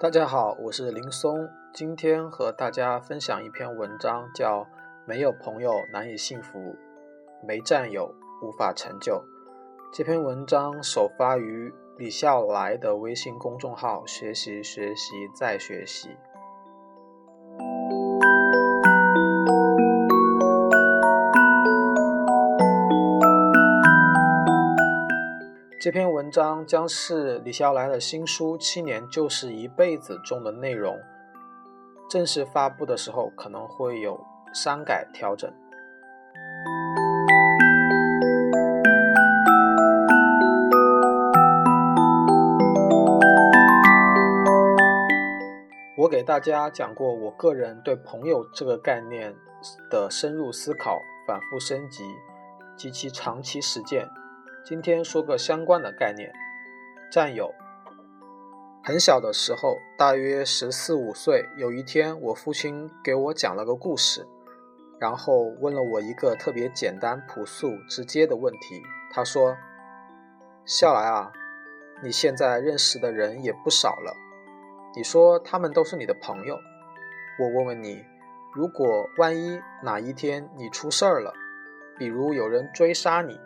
大家好，我是林松，今天和大家分享一篇文章，叫《没有朋友难以幸福，没战友无法成就》。这篇文章首发于李笑来的微信公众号“学习学习再学习”。这篇文章将是李笑来的新书《七年就是一辈子》中的内容。正式发布的时候可能会有删改调整。大家讲过我个人对朋友这个概念的深入思考、反复升级及其长期实践。今天说个相关的概念，战友。很小的时候，大约十四五岁，有一天，我父亲给我讲了个故事，然后问了我一个特别简单、朴素、直接的问题。他说：“笑来啊，你现在认识的人也不少了，你说他们都是你的朋友。我问问你，如果万一哪一天你出事儿了，比如有人追杀你。”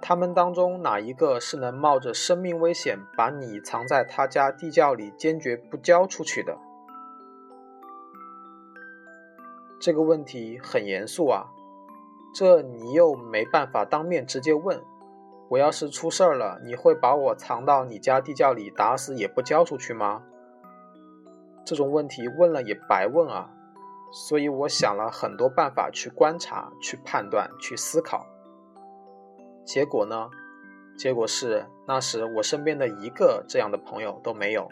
他们当中哪一个是能冒着生命危险把你藏在他家地窖里，坚决不交出去的？这个问题很严肃啊，这你又没办法当面直接问。我要是出事儿了，你会把我藏到你家地窖里，打死也不交出去吗？这种问题问了也白问啊。所以我想了很多办法去观察、去判断、去思考。结果呢？结果是那时我身边的一个这样的朋友都没有。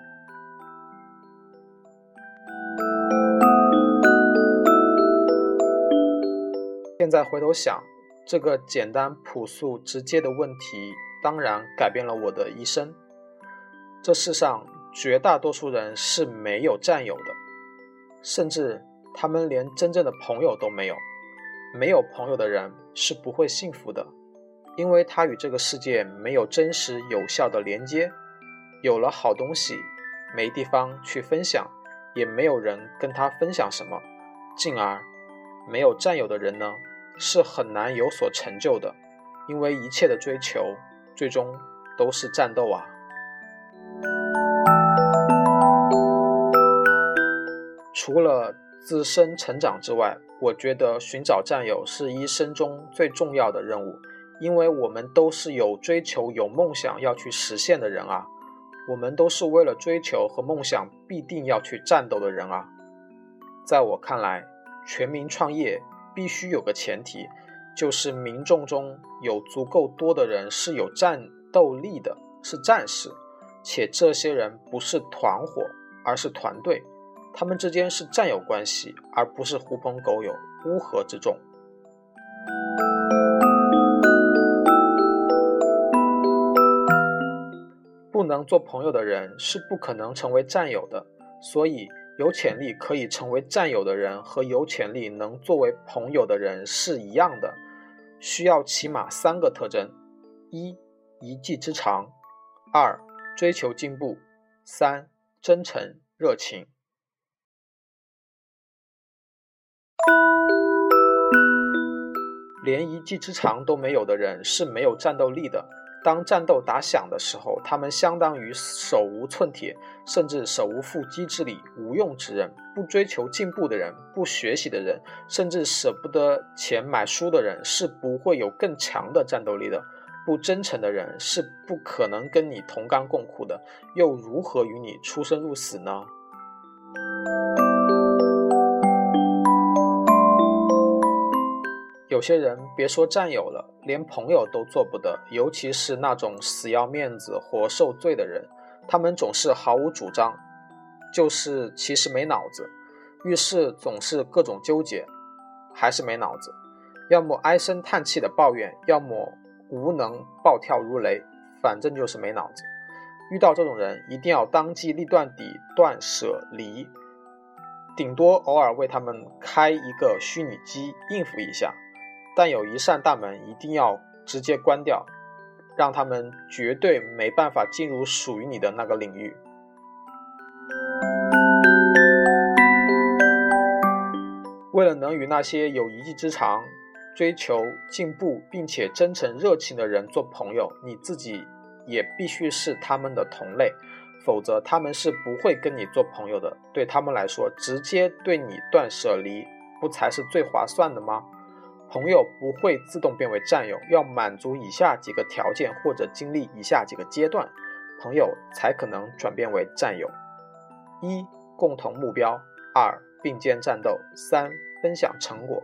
现在回头想，这个简单、朴素、直接的问题，当然改变了我的一生。这世上绝大多数人是没有战友的，甚至他们连真正的朋友都没有。没有朋友的人是不会幸福的。因为他与这个世界没有真实有效的连接，有了好东西，没地方去分享，也没有人跟他分享什么，进而没有占有的人呢，是很难有所成就的。因为一切的追求，最终都是战斗啊。除了自身成长之外，我觉得寻找战友是一生中最重要的任务。因为我们都是有追求、有梦想要去实现的人啊，我们都是为了追求和梦想必定要去战斗的人啊。在我看来，全民创业必须有个前提，就是民众中有足够多的人是有战斗力的，是战士，且这些人不是团伙，而是团队，他们之间是战友关系，而不是狐朋狗友、乌合之众。不能做朋友的人是不可能成为战友的，所以有潜力可以成为战友的人和有潜力能作为朋友的人是一样的，需要起码三个特征：一、一技之长；二、追求进步；三、真诚热情。连一技之长都没有的人是没有战斗力的。当战斗打响的时候，他们相当于手无寸铁，甚至手无缚鸡之力，无用之人，不追求进步的人，不学习的人，甚至舍不得钱买书的人，是不会有更强的战斗力的。不真诚的人是不可能跟你同甘共苦的，又如何与你出生入死呢？有些人别说战友了，连朋友都做不得，尤其是那种死要面子活受罪的人，他们总是毫无主张，就是其实没脑子，遇事总是各种纠结，还是没脑子，要么唉声叹气的抱怨，要么无能暴跳如雷，反正就是没脑子。遇到这种人，一定要当机立断地断舍离，顶多偶尔为他们开一个虚拟机应付一下，但有一扇大门一定要直接关掉，让他们绝对没办法进入属于你的那个领域。为了能与那些有一技之长、追求进步并且真诚热情的人做朋友，你自己。也必须是他们的同类，否则他们是不会跟你做朋友的。对他们来说，直接对你断舍离，不才是最划算的吗？朋友不会自动变为战友，要满足以下几个条件或者经历以下几个阶段，朋友才可能转变为战友：一、共同目标；二、并肩战斗；三、分享成果。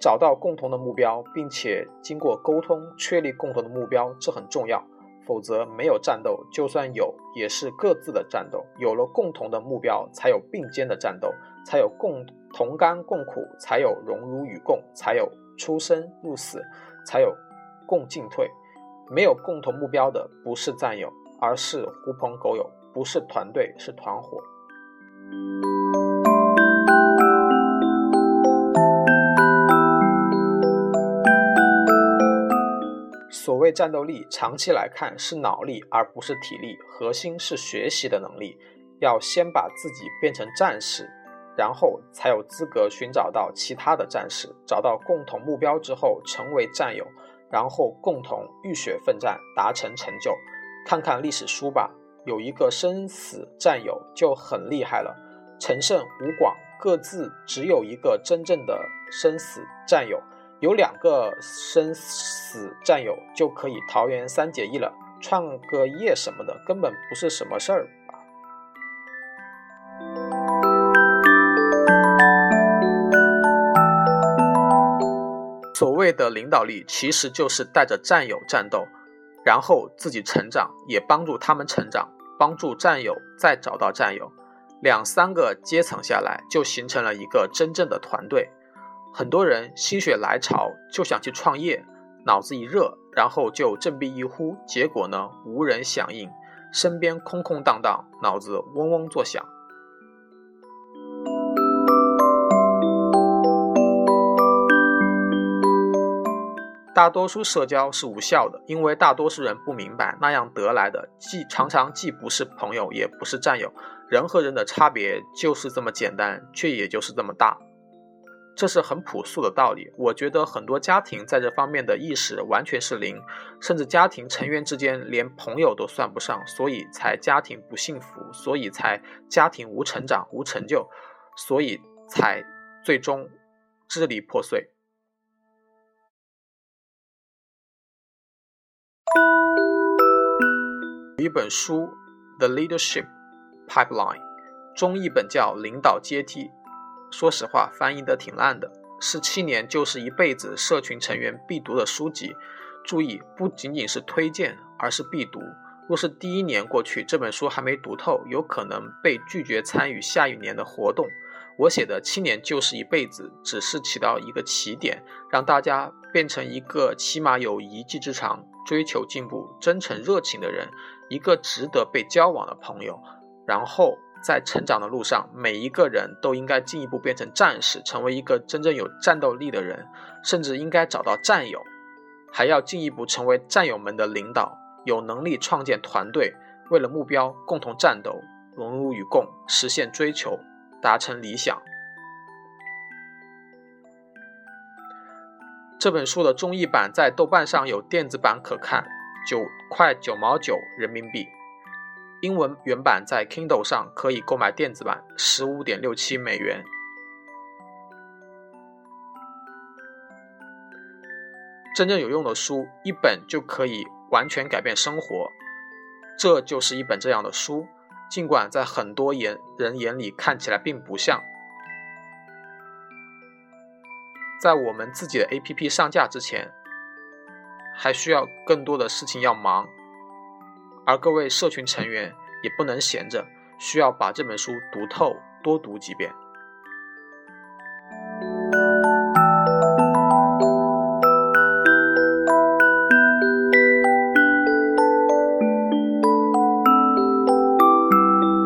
找到共同的目标，并且经过沟通确立共同的目标，这很重要。否则没有战斗，就算有也是各自的战斗。有了共同的目标，才有并肩的战斗，才有共同甘共苦，才有荣辱与共，才有出生入死，才有共进退。没有共同目标的，不是战友，而是狐朋狗友；不是团队，是团伙。所谓战斗力，长期来看是脑力而不是体力，核心是学习的能力。要先把自己变成战士，然后才有资格寻找到其他的战士。找到共同目标之后，成为战友，然后共同浴血奋战，达成成就。看看历史书吧，有一个生死战友就很厉害了。陈胜、吴广各自只有一个真正的生死战友。有两个生死战友就可以桃园三结义了，创个业什么的根本不是什么事儿所谓的领导力，其实就是带着战友战斗，然后自己成长，也帮助他们成长，帮助战友再找到战友，两三个阶层下来，就形成了一个真正的团队。很多人心血来潮就想去创业，脑子一热，然后就振臂一呼，结果呢无人响应，身边空空荡荡，脑子嗡嗡作响。大多数社交是无效的，因为大多数人不明白那样得来的既常常既不是朋友，也不是战友。人和人的差别就是这么简单，却也就是这么大。这是很朴素的道理。我觉得很多家庭在这方面的意识完全是零，甚至家庭成员之间连朋友都算不上，所以才家庭不幸福，所以才家庭无成长、无成就，所以才最终支离破碎。一本书《The Leadership Pipeline》，中译本叫《领导阶梯》。说实话，翻译的挺烂的。十七年就是一辈子，社群成员必读的书籍。注意，不仅仅是推荐，而是必读。若是第一年过去，这本书还没读透，有可能被拒绝参与下一年的活动。我写的七年就是一辈子，只是起到一个起点，让大家变成一个起码有一技之长、追求进步、真诚热情的人，一个值得被交往的朋友。然后。在成长的路上，每一个人都应该进一步变成战士，成为一个真正有战斗力的人，甚至应该找到战友，还要进一步成为战友们的领导，有能力创建团队，为了目标共同战斗，荣辱与共，实现追求，达成理想。这本书的中译版在豆瓣上有电子版可看，九块九毛九人民币。英文原版在 Kindle 上可以购买电子版，十五点六七美元。真正有用的书，一本就可以完全改变生活。这就是一本这样的书，尽管在很多眼人眼里看起来并不像。在我们自己的 APP 上架之前，还需要更多的事情要忙。而各位社群成员也不能闲着，需要把这本书读透，多读几遍。